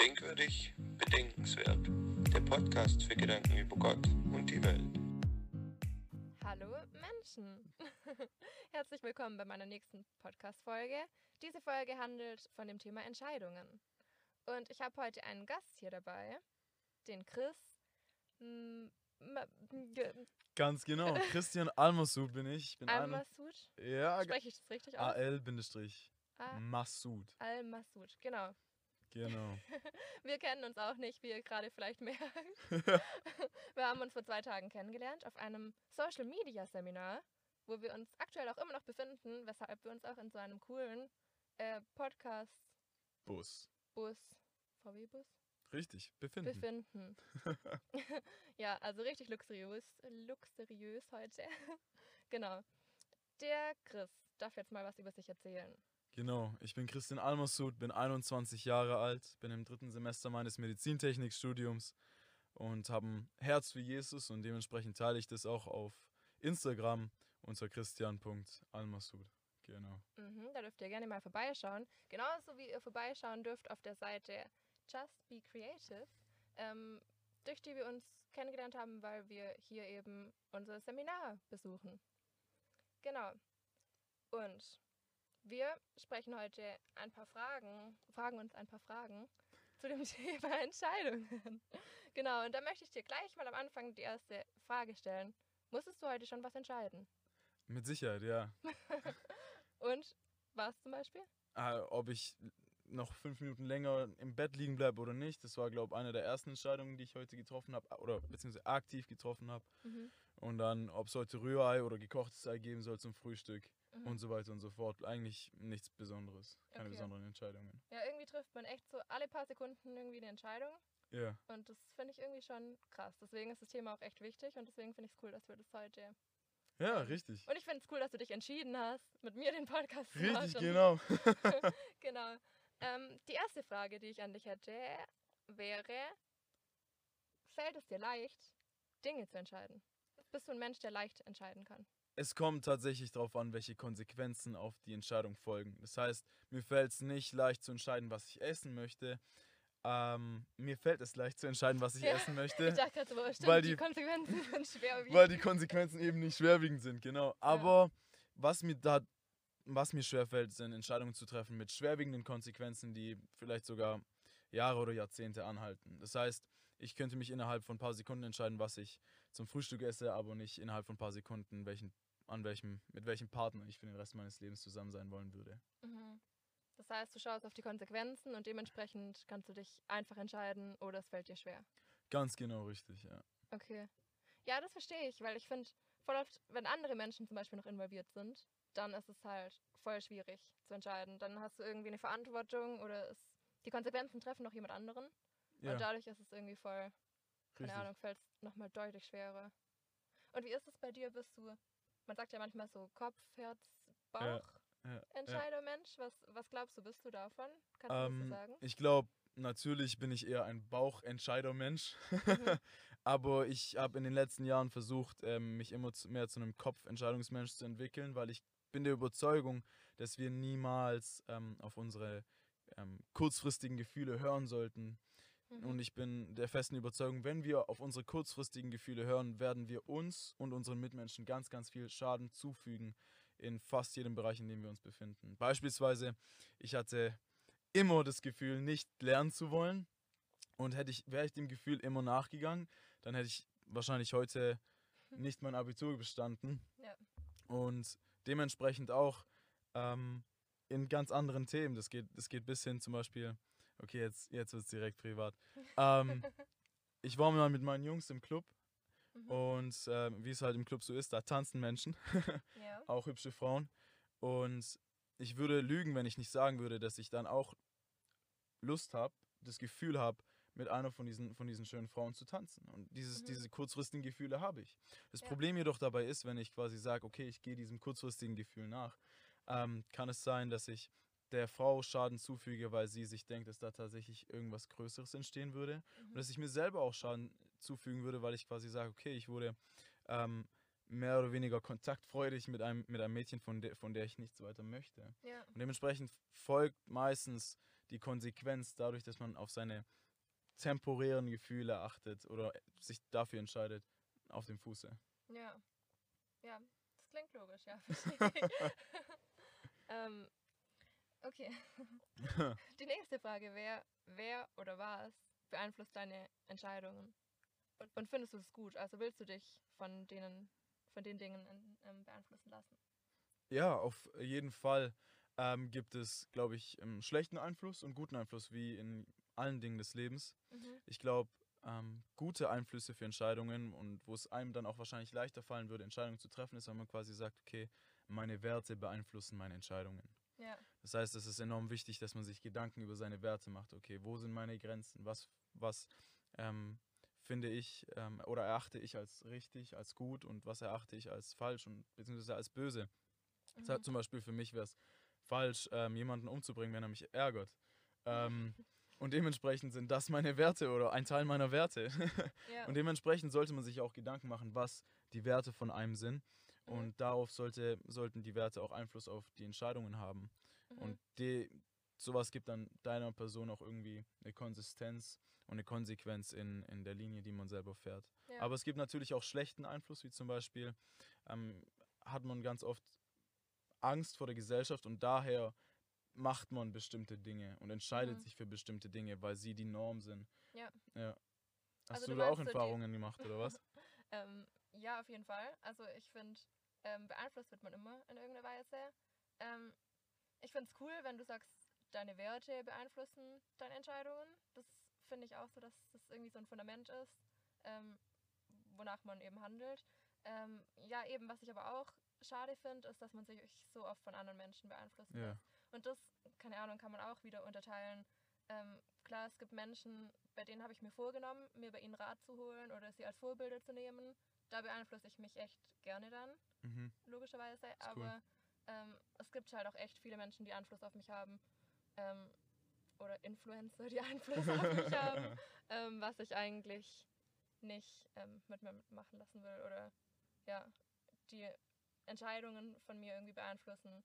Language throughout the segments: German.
Denkwürdig, bedenkenswert. Der Podcast für Gedanken über Gott und die Welt. Hallo Menschen! Herzlich willkommen bei meiner nächsten Podcast-Folge. Diese Folge handelt von dem Thema Entscheidungen. Und ich habe heute einen Gast hier dabei, den Chris. Ganz genau. Christian Almasud bin ich. Ich bin Al-Masud. Ja, Spreche ich das richtig aus? Al-Masud. Al-Masud, genau. Genau. Wir kennen uns auch nicht, wie ihr gerade vielleicht merkt. wir haben uns vor zwei Tagen kennengelernt auf einem Social Media Seminar, wo wir uns aktuell auch immer noch befinden, weshalb wir uns auch in so einem coolen äh, Podcast-Bus, Bus. VW-Bus, Richtig, befinden. befinden. ja, also richtig luxuriös, luxuriös heute. genau. Der Chris darf jetzt mal was über sich erzählen. Genau. Ich bin Christian Almasud, bin 21 Jahre alt, bin im dritten Semester meines Medizintechnikstudiums und habe ein Herz für Jesus und dementsprechend teile ich das auch auf Instagram unter christian.almasud. Genau. Mhm, da dürft ihr gerne mal vorbeischauen. Genauso wie ihr vorbeischauen dürft auf der Seite Just Be Creative, ähm, durch die wir uns kennengelernt haben, weil wir hier eben unser Seminar besuchen. Genau. Und wir sprechen heute ein paar Fragen, fragen uns ein paar Fragen zu dem Thema Entscheidungen. genau, und da möchte ich dir gleich mal am Anfang die erste Frage stellen. Musstest du heute schon was entscheiden? Mit Sicherheit, ja. Und was zum Beispiel? äh, ob ich noch fünf Minuten länger im Bett liegen bleibe oder nicht. Das war, glaube ich, eine der ersten Entscheidungen, die ich heute getroffen habe, oder beziehungsweise aktiv getroffen habe. Mhm. Und dann, ob es heute Rührei oder gekochtes Ei geben soll zum Frühstück Mhm. und so weiter und so fort. Eigentlich nichts Besonderes. Keine Okay. besonderen Entscheidungen. Ja, irgendwie trifft man echt so alle paar Sekunden irgendwie eine Entscheidung. Ja, Und das finde ich irgendwie schon krass. Deswegen ist das Thema auch echt wichtig und deswegen finde ich es cool, dass wir das heute. ja, richtig. Und ich finde es cool, dass du dich entschieden hast, mit mir den Podcast zu Richtig, machen. genau. genau. Ähm, die erste Frage, die ich an dich hätte, wäre: Fällt es dir leicht, Dinge zu entscheiden? Bist du ein Mensch, der leicht entscheiden kann? Es kommt tatsächlich darauf an, welche Konsequenzen auf die Entscheidung folgen. Das heißt, mir fällt es nicht leicht zu entscheiden, was ich essen möchte. Ähm, mir fällt es leicht zu entscheiden, was ich Ja, essen möchte. Ich dachte so, stimmt, weil die, die- Konsequenzen sind schwer. weil die Konsequenzen eben nicht schwerwiegend sind, genau. Aber was mir da, was mir schwerfällt, sind Entscheidungen zu treffen mit schwerwiegenden Konsequenzen, die vielleicht sogar Jahre oder Jahrzehnte anhalten. Das heißt, ich könnte mich innerhalb von ein paar Sekunden entscheiden, was ich zum Frühstück esse, aber nicht innerhalb von ein paar Sekunden, welchen, an welchem, mit welchem Partner ich für den Rest meines Lebens zusammen sein wollen würde. Mhm. Das heißt, du schaust auf die Konsequenzen und dementsprechend kannst du dich einfach entscheiden oder es fällt dir schwer. Ganz genau richtig, ja. Okay. Ja, das verstehe ich, weil ich finde, voll oft, wenn andere Menschen zum Beispiel noch involviert sind, dann ist es halt voll schwierig zu entscheiden. Dann hast du irgendwie eine Verantwortung oder es, die Konsequenzen treffen noch jemand anderen. Ja, Und dadurch ist es irgendwie voll, keine richtig. Ahnung, fällt es nochmal deutlich schwerer. Und wie ist es bei dir? Bist du, man sagt ja manchmal so Kopf, Herz, Bauch. Ja, ja. Entscheider Mensch, was, was glaubst du, bist du davon? Kannst du das so Ähm, sagen? ich glaube, natürlich bin ich eher ein Bauchentscheider-Mensch. Mhm. Aber ich habe in den letzten Jahren versucht, ähm, mich immer mehr zu einem Kopfentscheidungsmensch zu entwickeln, weil ich bin der Überzeugung, dass wir niemals ähm, auf unsere ähm, kurzfristigen Gefühle hören sollten. Mhm. Und ich bin der festen Überzeugung, wenn wir auf unsere kurzfristigen Gefühle hören, werden wir uns und unseren Mitmenschen ganz, ganz viel Schaden zufügen in fast jedem Bereich, in dem wir uns befinden. Beispielsweise, ich hatte immer das Gefühl, nicht lernen zu wollen. Und hätte ich, wäre ich dem Gefühl immer nachgegangen, dann hätte ich wahrscheinlich heute nicht mein Abitur bestanden. Ja. Und dementsprechend auch ähm, in ganz anderen Themen. Das geht, das geht bis hin zum Beispiel, okay, jetzt, jetzt wird es direkt privat. Ähm, ich war mal mit meinen Jungs im Club Mhm. und ähm, wie es halt im Club so ist, da tanzen Menschen, ja. auch hübsche Frauen. Und ich würde lügen, wenn ich nicht sagen würde, dass ich dann auch Lust habe, das Gefühl habe, mit einer von diesen, von diesen schönen Frauen zu tanzen. Und dieses, Mhm. diese kurzfristigen Gefühle habe ich. Das Ja. Problem jedoch dabei ist, wenn ich quasi sage, okay, ich gehe diesem kurzfristigen Gefühl nach, ähm, kann es sein, dass ich der Frau Schaden zufüge, weil sie sich denkt, dass da tatsächlich irgendwas Größeres entstehen würde. Mhm. Und dass ich mir selber auch Schaden zufügen würde, weil ich quasi sage, okay, ich wurde ähm, mehr oder weniger kontaktfreudig mit einem, mit einem Mädchen, von der, von der ich nichts weiter möchte. Ja. Und dementsprechend folgt meistens die Konsequenz dadurch, dass man auf seine temporären Gefühle achtet oder sich dafür entscheidet, auf dem Fuße. Ja. Ja, das klingt logisch, ja. ähm, okay. Die nächste Frage wäre, wer oder was beeinflusst deine Entscheidungen? Und, und findest du es gut? Also willst du dich von denen, von den Dingen ähm, beeinflussen lassen? Ja, auf jeden Fall ähm, gibt es, glaube ich, einen schlechten Einfluss und guten Einfluss, wie in allen Dingen des Lebens. Mhm. Ich glaube, ähm, gute Einflüsse für Entscheidungen und wo es einem dann auch wahrscheinlich leichter fallen würde, Entscheidungen zu treffen, ist, wenn man quasi sagt, okay, meine Werte beeinflussen meine Entscheidungen. Ja. Das heißt, es ist enorm wichtig, dass man sich Gedanken über seine Werte macht. Okay, wo sind meine Grenzen? Was, was ähm, finde ich ähm, oder erachte ich als richtig, als gut und was erachte ich als falsch und beziehungsweise als böse? Das heißt, Mhm. zum Beispiel für mich wäre es falsch, ähm, jemanden umzubringen, wenn er mich ärgert. Ähm, und dementsprechend sind das meine Werte oder ein Teil meiner Werte. Ja. Und dementsprechend sollte man sich auch Gedanken machen, was die Werte von einem sind. Mhm. Und darauf sollte, sollten die Werte auch Einfluss auf die Entscheidungen haben. Mhm. Und die, sowas gibt dann deiner Person auch irgendwie eine Konsistenz und eine Konsequenz in, in der Linie, die man selber fährt. ja. Aber es gibt natürlich auch schlechten Einfluss, wie zum Beispiel ähm, hat man ganz oft Angst vor der Gesellschaft und daher macht man bestimmte Dinge und entscheidet Mhm. sich für bestimmte Dinge, weil sie die Norm sind. Ja. ja. Hast Also du da auch meinst so Erfahrungen gemacht oder was? Ähm, ja, auf jeden Fall. Also ich finde, ähm, beeinflusst wird man immer in irgendeiner Weise. Ähm, ich finde es cool, wenn du sagst, deine Werte beeinflussen deine Entscheidungen. Das finde ich auch so, dass das irgendwie so ein Fundament ist, ähm, wonach man eben handelt. Ähm, ja, eben, was ich aber auch schade finde, ist, dass man sich so oft von anderen Menschen beeinflussen Ja. lässt. Und das, keine Ahnung, kann man auch wieder unterteilen. Ähm, klar, es gibt Menschen, bei denen habe ich mir vorgenommen, mir bei ihnen Rat zu holen oder sie als Vorbilder zu nehmen. Da beeinflusse ich mich echt gerne dann, Mhm. logischerweise. cool. Aber ähm, es gibt halt auch echt viele Menschen, die Einfluss auf mich haben. Ähm, oder Influencer, die Einfluss auf mich haben, ähm, was ich eigentlich nicht ähm, mit mir machen lassen will. Oder ja, die Entscheidungen von mir irgendwie beeinflussen,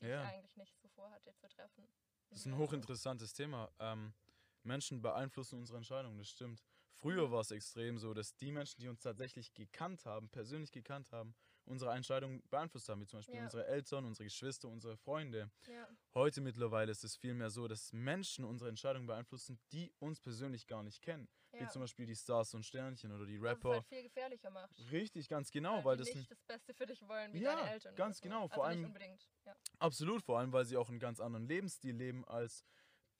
die Ja. ich eigentlich nicht so vorhatte zu treffen. Das ist ein hochinteressantes Thema. Ähm, Menschen beeinflussen unsere Entscheidungen, das stimmt. Früher war es extrem so, dass die Menschen, die uns tatsächlich gekannt haben, persönlich gekannt haben, unsere Entscheidungen beeinflusst haben, wie zum Beispiel Ja. unsere Eltern, unsere Geschwister, unsere Freunde. Ja, Heute mittlerweile ist es vielmehr so, dass Menschen unsere Entscheidungen beeinflussen, die uns persönlich gar nicht kennen. Wie ja. zum Beispiel die Stars und Sternchen oder die Was es Rapper. halt viel gefährlicher macht. Richtig, ganz genau, weil die das nicht das Beste für dich wollen, wie deine Eltern. ganz so. genau, Also vor nicht allem-. Absolut, vor allem, weil sie auch einen ganz anderen Lebensstil leben, als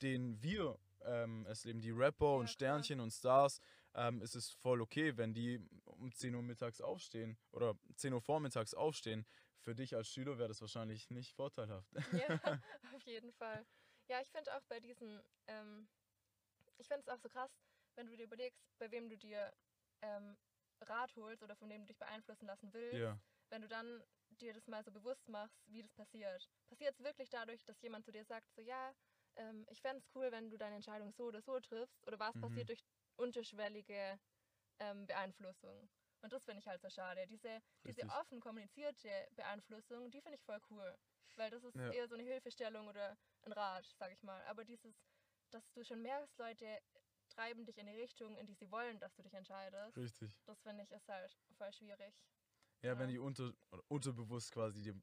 den wir ähm, es leben. Die Rapper Ja, und klar. Sternchen und Stars, ähm, ist es voll okay, wenn die um 10 Uhr mittags aufstehen oder 10 Uhr vormittags aufstehen. Für dich als Schüler wäre das wahrscheinlich nicht vorteilhaft. Ja, auf jeden Fall. Ja, ich finde auch bei diesen, ähm, ich finde es auch so krass, wenn du dir überlegst, bei wem du dir ähm, Rat holst oder von dem du dich beeinflussen lassen willst, ja, wenn du dann dir das mal so bewusst machst, wie das passiert. Passiert es wirklich dadurch, dass jemand zu dir sagt, so ja, ähm, ich fände es cool, wenn du deine Entscheidung so oder so triffst, oder war es Mhm. passiert durch unterschwellige ähm, Beeinflussung? Und das finde ich halt so schade. Diese, diese offen kommunizierte Beeinflussung, die finde ich voll cool. Weil das ist Ja. eher so eine Hilfestellung oder ein Rat, sag ich mal. Aber dieses, dass du schon merkst, Leute treiben dich in die Richtung, in die sie wollen, dass du dich entscheidest, richtig. das finde ich ist halt voll schwierig. Ja, wenn Ja. die unter, unterbewusst quasi dir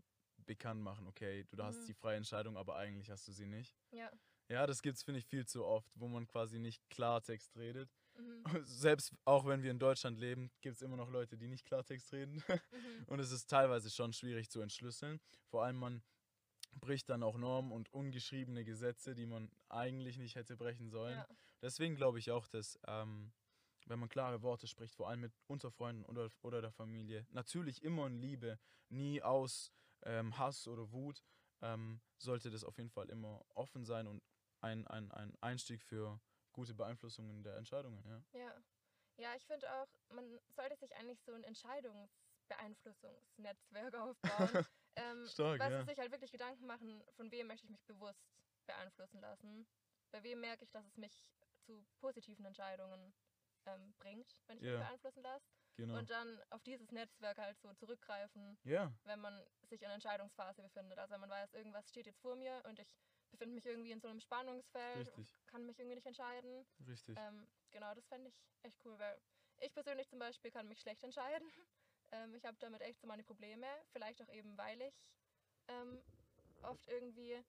bekannt machen, okay, du hast Mhm. die freie Entscheidung, aber eigentlich hast du sie nicht. Ja. Ja, das gibt's, finde ich, viel zu oft, wo man quasi nicht Klartext redet. Mhm. Selbst auch wenn wir in Deutschland leben, gibt es immer noch Leute, die nicht Klartext reden. Mhm. Und es ist teilweise schon schwierig zu entschlüsseln. Vor allem man bricht dann auch Normen und ungeschriebene Gesetze, die man eigentlich nicht hätte brechen sollen. Ja. Deswegen glaube ich auch, dass ähm, wenn man klare Worte spricht, vor allem mit unter Freunden oder, oder der Familie, natürlich immer in Liebe, nie aus ähm, Hass oder Wut, ähm, sollte das auf jeden Fall immer offen sein und ein, ein, ein Einstieg für gute Beeinflussungen der Entscheidungen. Ja. Ja. Ja, ich finde auch, man sollte sich eigentlich so ein Entscheidungsbeeinflussungsnetzwerk aufbauen. ähm, Stark, weißt ja. sich halt wirklich Gedanken machen, von wem möchte ich mich bewusst beeinflussen lassen. Bei wem merke ich, dass es mich zu positiven Entscheidungen ähm, bringt, wenn ich Ja. mich beeinflussen lasse. Genau. Und dann auf dieses Netzwerk halt so zurückgreifen, ja, wenn man sich in Entscheidungsphase befindet. Also wenn man weiß, irgendwas steht jetzt vor mir und ich befinde mich irgendwie in so einem Spannungsfeld, Richtig, kann mich irgendwie nicht entscheiden. richtig. Ähm, genau, das fände ich echt cool, weil ich persönlich zum Beispiel kann mich schlecht entscheiden. ähm, ich habe damit echt so meine Probleme, vielleicht auch eben, weil ich ähm, oft irgendwie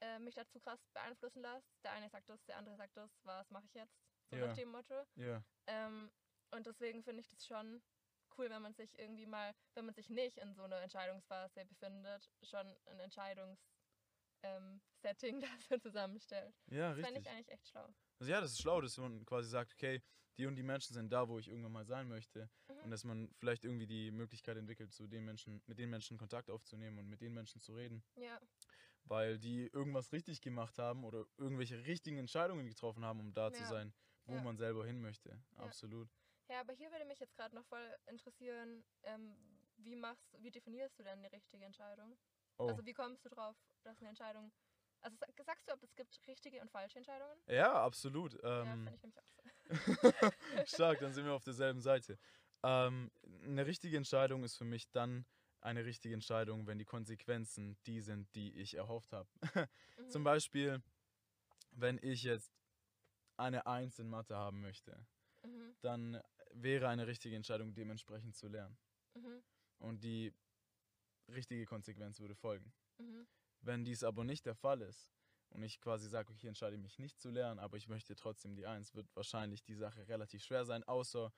äh, mich dazu krass beeinflussen lasse. Der eine sagt das, der andere sagt das, was mache ich jetzt? So Ja. nach dem Motto. Ja, Ähm, und deswegen finde ich das schon cool, wenn man sich irgendwie mal, wenn man sich nicht in so einer Entscheidungsphase befindet, schon ein Entscheidungs- ähm, Setting dafür zusammenstellt. ja, Das fände richtig. ich eigentlich echt schlau. Also ja, das ist schlau, dass man quasi sagt, okay, die und die Menschen sind da, wo ich irgendwann mal sein möchte. Mhm. Und dass man vielleicht irgendwie die Möglichkeit entwickelt, zu den Menschen, mit den Menschen Kontakt aufzunehmen und mit den Menschen zu reden. Ja, Weil die irgendwas richtig gemacht haben oder irgendwelche richtigen Entscheidungen getroffen haben, um da zu Ja. sein, wo Ja. man selber hin möchte. Absolut. Ja, aber hier würde mich jetzt gerade noch voll interessieren, ähm, wie machst wie definierst du denn eine richtige Entscheidung? Oh. Also wie kommst du drauf, dass eine Entscheidung. Also sag- sagst du, ob es gibt richtige und falsche Entscheidungen? ja, absolut. ja, Ähm, finde ich nämlich auch so. Stark, dann sind wir auf derselben Seite. Ähm, eine richtige Entscheidung ist für mich dann eine richtige Entscheidung, wenn die Konsequenzen die sind, die ich erhofft habe. Mhm. Zum Beispiel, wenn ich jetzt eine Eins in Mathe haben möchte, Mhm. dann wäre eine richtige Entscheidung, dementsprechend zu lernen. Mhm. Und die richtige Konsequenz würde folgen. Mhm. Wenn dies aber nicht der Fall ist und ich quasi sage, okay, ich entscheide mich nicht zu lernen, aber ich möchte trotzdem die Eins, wird wahrscheinlich die Sache relativ schwer sein, außer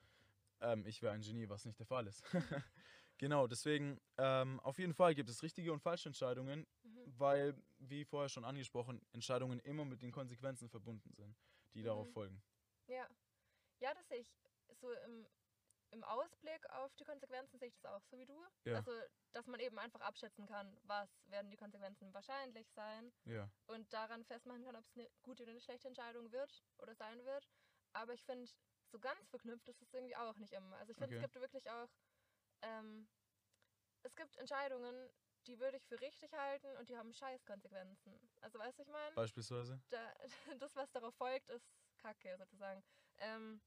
ähm, ich wäre ein Genie, was nicht der Fall ist. genau, deswegen ähm, auf jeden Fall gibt es richtige und falsche Entscheidungen, Mhm. weil, wie vorher schon angesprochen, Entscheidungen immer mit den Konsequenzen verbunden sind, die darauf Mhm. folgen. Ja. Ja, das sehe ich so im, im Ausblick auf die Konsequenzen sehe ich das auch so wie du. Ja. Also, dass man eben einfach abschätzen kann, was werden die Konsequenzen wahrscheinlich sein Ja, und daran festmachen kann, ob es eine gute oder eine schlechte Entscheidung wird oder sein wird. Aber ich finde, so ganz verknüpft ist es irgendwie auch nicht immer. Also ich finde, Okay. es gibt wirklich auch, ähm, es gibt Entscheidungen, die würde ich für richtig halten und die haben scheiß Konsequenzen. Also weißt du, ich meine? beispielsweise. da, das, was darauf folgt, ist Kacke sozusagen. Ähm,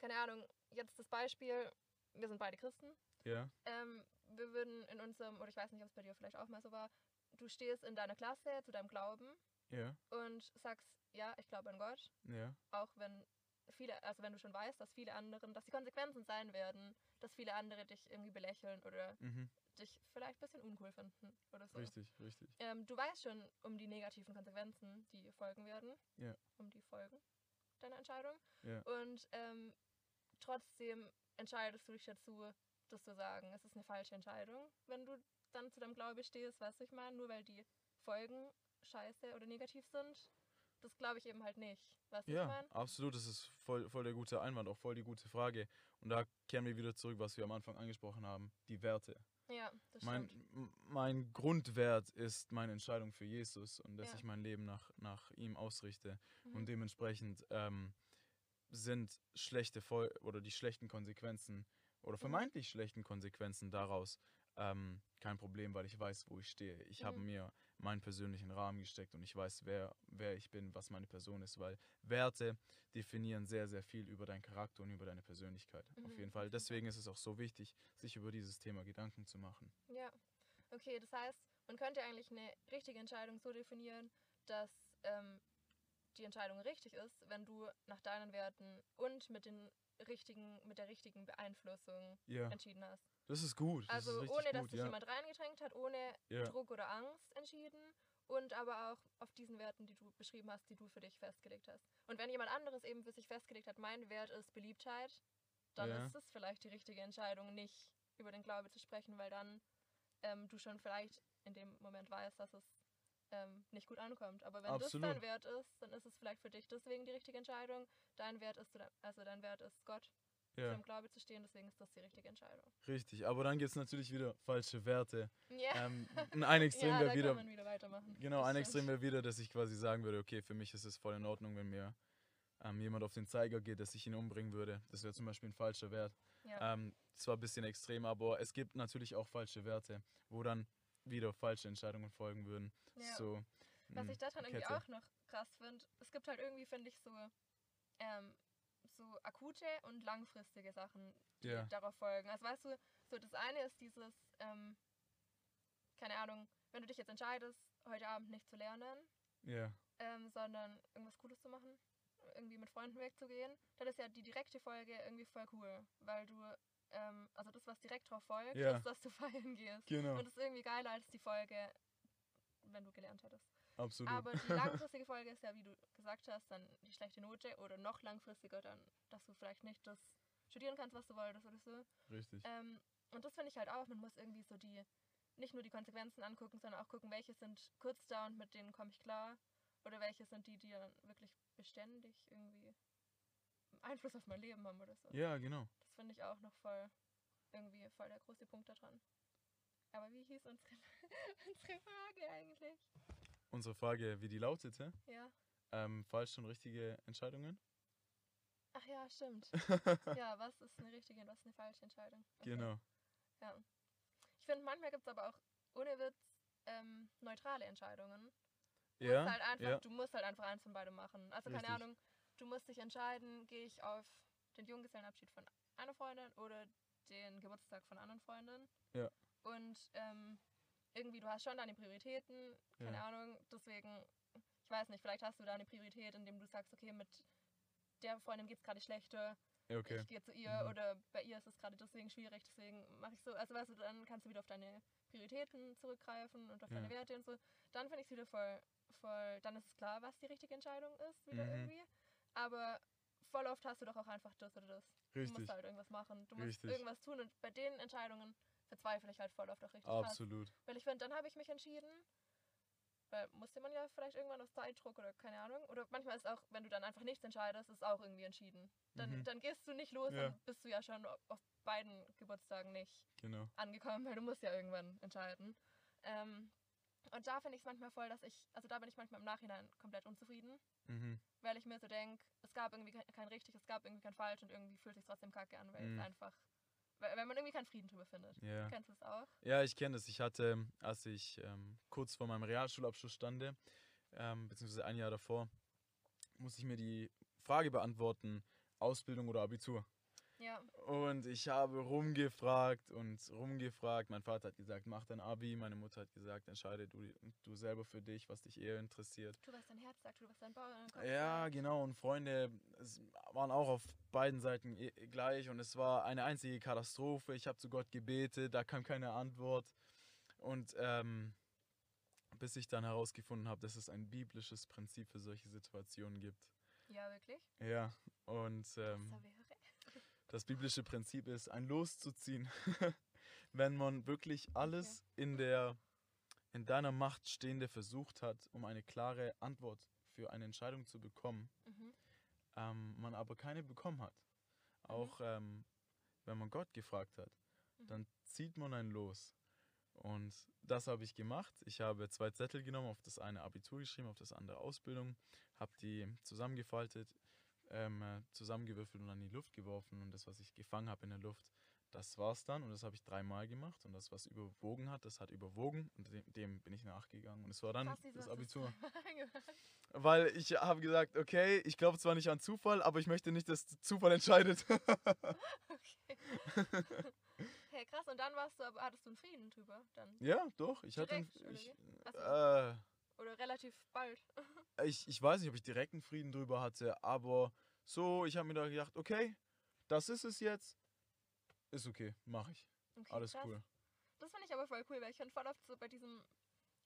keine Ahnung, jetzt das Beispiel, wir sind beide Christen. Ja, Ähm, wir würden in unserem, oder ich weiß nicht, ob es bei dir vielleicht auch mal so war, du stehst in deiner Klasse zu deinem Glauben ja, und sagst, ja, ich glaube an Gott, ja, auch wenn viele, also wenn du schon weißt, dass viele anderen, dass die Konsequenzen sein werden, dass viele andere dich irgendwie belächeln oder mhm. dich vielleicht ein bisschen uncool finden oder so. richtig, richtig. Ähm, du weißt schon um die negativen Konsequenzen, die folgen werden. Ja. Um die Folgen deiner Entscheidung. Ja. Und ähm, trotzdem entscheidest du dich dazu, das zu sagen. Es ist eine falsche Entscheidung, wenn du dann zu deinem Glaube stehst, weißt du, ich meine, nur weil die Folgen scheiße oder negativ sind. Das glaube ich eben halt nicht. Weißt du, ich Ja, meine? absolut, das ist voll, voll der gute Einwand, auch voll die gute Frage. Und da kehren wir wieder zurück, was wir am Anfang angesprochen haben, die Werte. Ja, das Mein, stimmt. mein Grundwert ist meine Entscheidung für Jesus und dass Ja. ich mein Leben nach, nach ihm ausrichte. Mhm. Und dementsprechend ähm, sind schlechte Fol oder die schlechten Konsequenzen oder Mhm. vermeintlich schlechten Konsequenzen daraus ähm, kein Problem, weil ich weiß, wo ich stehe. Ich habe Mhm. mir meinen persönlichen Rahmen gesteckt und ich weiß, wer, wer ich bin, was meine Person ist, weil Werte definieren sehr, sehr viel über deinen Charakter und über deine Persönlichkeit. Auf Mhm, jeden auf jeden Fall. Fall. Deswegen ist es auch so wichtig, sich über dieses Thema Gedanken zu machen. Ja, okay, das heißt, man könnte eigentlich eine richtige Entscheidung so definieren, dass ähm, die Entscheidung richtig ist, wenn du nach deinen Werten und mit den richtigen, mit der richtigen Beeinflussung Ja, entschieden hast. das ist gut. Das Also ist ohne dass gut, dich ja. jemand reingedrängt hat, ohne Ja. Druck oder Angst entschieden und aber auch auf diesen Werten, die du beschrieben hast, die du für dich festgelegt hast. Und wenn jemand anderes eben für sich festgelegt hat, mein Wert ist Beliebtheit, dann Ja. ist es vielleicht die richtige Entscheidung, nicht über den Glaube zu sprechen, weil dann ähm, du schon vielleicht in dem Moment weißt, dass es ähm, nicht gut ankommt. Aber wenn Absolut. das dein Wert ist, dann ist es vielleicht für dich deswegen die richtige Entscheidung. Dein Wert ist, zu also dein Wert ist Gott, zu Ja, dem Glaube zu stehen, deswegen ist das die richtige Entscheidung. richtig. Aber dann gibt es natürlich wieder falsche Werte. Ja, Ähm, ein- Extrem ja wäre wieder kann man wieder weitermachen. Genau, Das ein stimmt. Extrem wäre wieder, dass ich quasi sagen würde, okay, für mich ist es voll in Ordnung, wenn mir ähm, jemand auf den Zeiger geht, dass ich ihn umbringen würde. Das wäre zum Beispiel ein falscher Wert. Ja. Ähm, zwar ein bisschen extrem, aber es gibt natürlich auch falsche Werte, wo dann wieder falsche Entscheidungen folgen würden. Ja. So, Was mm, ich daran irgendwie Kette. auch noch krass finde, es gibt halt irgendwie, finde ich, so, ähm, so akute und langfristige Sachen, die Ja. darauf folgen. Also weißt du, so das eine ist dieses, ähm, keine Ahnung, wenn du dich jetzt entscheidest, heute Abend nicht zu lernen, Ja. ähm, sondern irgendwas Cooles zu machen, irgendwie mit Freunden wegzugehen, dann ist ja die direkte Folge irgendwie voll cool, weil du, ähm, also das, was direkt drauf folgt, Ja. ist, dass du feiern gehst. Genau. Und das ist irgendwie geiler als die Folge, wenn du gelernt hättest. Absolut. Aber die langfristige Folge ist ja, wie du gesagt hast, dann die schlechte Note oder noch langfristiger dann, dass du vielleicht nicht das studieren kannst, was du wolltest oder so. Richtig. Ähm, und das finde ich halt auch, man muss irgendwie so die, nicht nur die Konsequenzen angucken, sondern auch gucken, welche sind kurz da und mit denen komme ich klar. Oder welche sind die, die dann wirklich beständig irgendwie Einfluss auf mein Leben haben oder so. Ja, genau. Das finde ich auch noch voll, irgendwie voll der große Punkt daran. Aber wie hieß unsere, unsere Frage eigentlich? Unsere Frage, wie die lautete, Ja. ähm, falsche und richtige Entscheidungen? Ach ja, stimmt. ja, was ist eine richtige und was ist eine falsche Entscheidung? Okay. Genau. Ja. Ich finde, manchmal gibt es aber auch ohne Witz ähm, neutrale Entscheidungen. Du Ja, musst halt einfach, ja, Du musst halt einfach eins von beidem machen. Also keine Richtig. Ahnung, du musst dich entscheiden, gehe ich auf den Junggesellenabschied von einer Freundin oder den Geburtstag von einer anderen Freundin. Ja. Und ähm, irgendwie, du hast schon deine Prioritäten, keine Ja. Ahnung, deswegen, ich weiß nicht, vielleicht hast du da eine Priorität, indem du sagst, okay, mit der Freundin geht es gerade schlechter, okay. ich gehe zu ihr Mhm. oder bei ihr ist es gerade deswegen schwierig, deswegen mache ich so. Also weißt du, dann kannst du wieder auf deine Prioritäten zurückgreifen und auf deine Ja. Werte und so. Dann finde ich es wieder voll, voll, dann ist es klar, was die richtige Entscheidung ist, wieder Mhm. irgendwie. Aber voll oft hast du doch auch einfach das oder das. Du Richtig. musst halt irgendwas machen. Du musst Richtig. irgendwas tun und bei den Entscheidungen verzweifle ich halt voll oft auch richtig krass. Absolut. Weil ich finde, dann habe ich mich entschieden, weil musste man ja vielleicht irgendwann aus Zeitdruck oder keine Ahnung. Oder manchmal ist auch, wenn du dann einfach nichts entscheidest, ist auch irgendwie entschieden. Dann, Mhm. dann gehst du nicht los, Ja. dann bist du ja schon auf auf beiden Geburtstagen nicht Genau. angekommen, weil du musst ja irgendwann entscheiden. Ähm, und da finde ich es manchmal voll, dass ich, also da bin ich manchmal im Nachhinein komplett unzufrieden, Mhm. weil ich mir so denke, es gab irgendwie kein, kein richtig, es gab irgendwie kein falsch und irgendwie fühlt sich trotzdem kacke an, weil Mhm. es einfach, weil, weil man irgendwie keinen Frieden drüber findet. Ja. Kennst du es auch? Ja, ich kenne das. Ich hatte, als ich ähm, kurz vor meinem Realschulabschluss stande, ähm, beziehungsweise ein Jahr davor, musste ich mir die Frage beantworten, Ausbildung oder Abitur. Ja. Und ich habe rumgefragt und rumgefragt. Mein Vater hat gesagt, mach dein Abi. Meine Mutter hat gesagt, entscheide du, du selber für dich, was dich eher interessiert. Tu, was dein Herz sagt, tu, was dein Bauch Ja, genau. Und Freunde es waren auch auf beiden Seiten eh- gleich. Und es war eine einzige Katastrophe. Ich habe zu Gott gebetet, da kam keine Antwort. Und ähm, bis ich dann herausgefunden habe, dass es ein biblisches Prinzip für solche Situationen gibt. Ja, wirklich? Ja, und ähm, das biblische Prinzip ist, ein Los zu ziehen. Wenn man wirklich alles in der in deiner Macht Stehende versucht hat, um eine klare Antwort für eine Entscheidung zu bekommen, Mhm. ähm, man aber keine bekommen hat. Auch ähm, wenn man Gott gefragt hat, Mhm. dann zieht man ein Los. Und das habe ich gemacht. Ich habe zwei Zettel genommen, auf das eine Abitur geschrieben, auf das andere Ausbildung, habe die zusammengefaltet, ähm, äh, zusammengewürfelt und an die Luft geworfen. Und das, was ich gefangen habe in der Luft, das war es dann. Und das habe ich dreimal gemacht. Und das, was überwogen hat, das hat überwogen. Und dem, dem bin ich nachgegangen. Und es war dann Krass, das Abitur. gemacht? Weil ich habe gesagt, okay, ich glaube zwar nicht an Zufall, aber ich möchte nicht, dass Zufall entscheidet. okay. hey, krass, und dann warst du, aber hattest du einen Frieden drüber? Dann? ja, doch. Ich hatte. Direkt, ich, wie? Ach so. äh, Oder relativ bald? ich, ich weiß nicht, ob ich direkt einen Frieden drüber hatte, aber so, ich habe mir da gedacht, okay, das ist es jetzt. Ist okay, mache ich. Okay, Alles krass. cool. Das finde ich aber voll cool, weil ich finde voll oft so bei diesem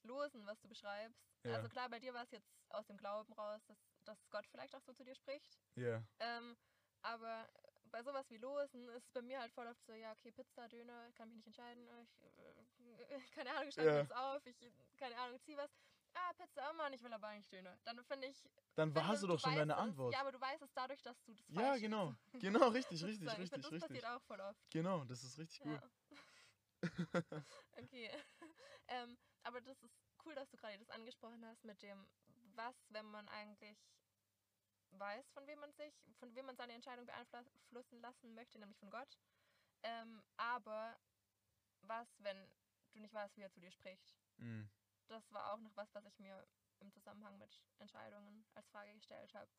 Losen, was du beschreibst. Ja. Also klar, bei dir war es jetzt aus dem Glauben raus, dass, dass Gott vielleicht auch so zu dir spricht. Ja, Ähm, aber bei sowas wie Losen ist es bei mir halt voll oft so, ja, okay, Pizza, Döner, kann mich nicht entscheiden. Ich, äh, keine Ahnung, ich schreibe Ja. jetzt auf, ich, keine Ahnung, zieh was. Ah, Pizza, oh Mann, ich will aber eigentlich Döner. Dann finde ich. dann wenn hast du doch schon deine es, Antwort. Ja, aber du weißt es dadurch, dass du das Ja, genau. Genau, richtig, richtig, Ich richtig, find, das richtig. passiert auch voll oft. Genau, das ist richtig gut. Ja. okay. ähm, aber das ist cool, dass du gerade das angesprochen hast mit dem, was, wenn man eigentlich weiß, von wem man sich, von wem man seine Entscheidung beeinflussen lassen möchte, nämlich von Gott. Ähm, aber was, wenn du nicht weißt, wie er zu dir spricht? Mhm. Das war auch noch was, was ich mir im Zusammenhang mit Entscheidungen als Frage gestellt habe.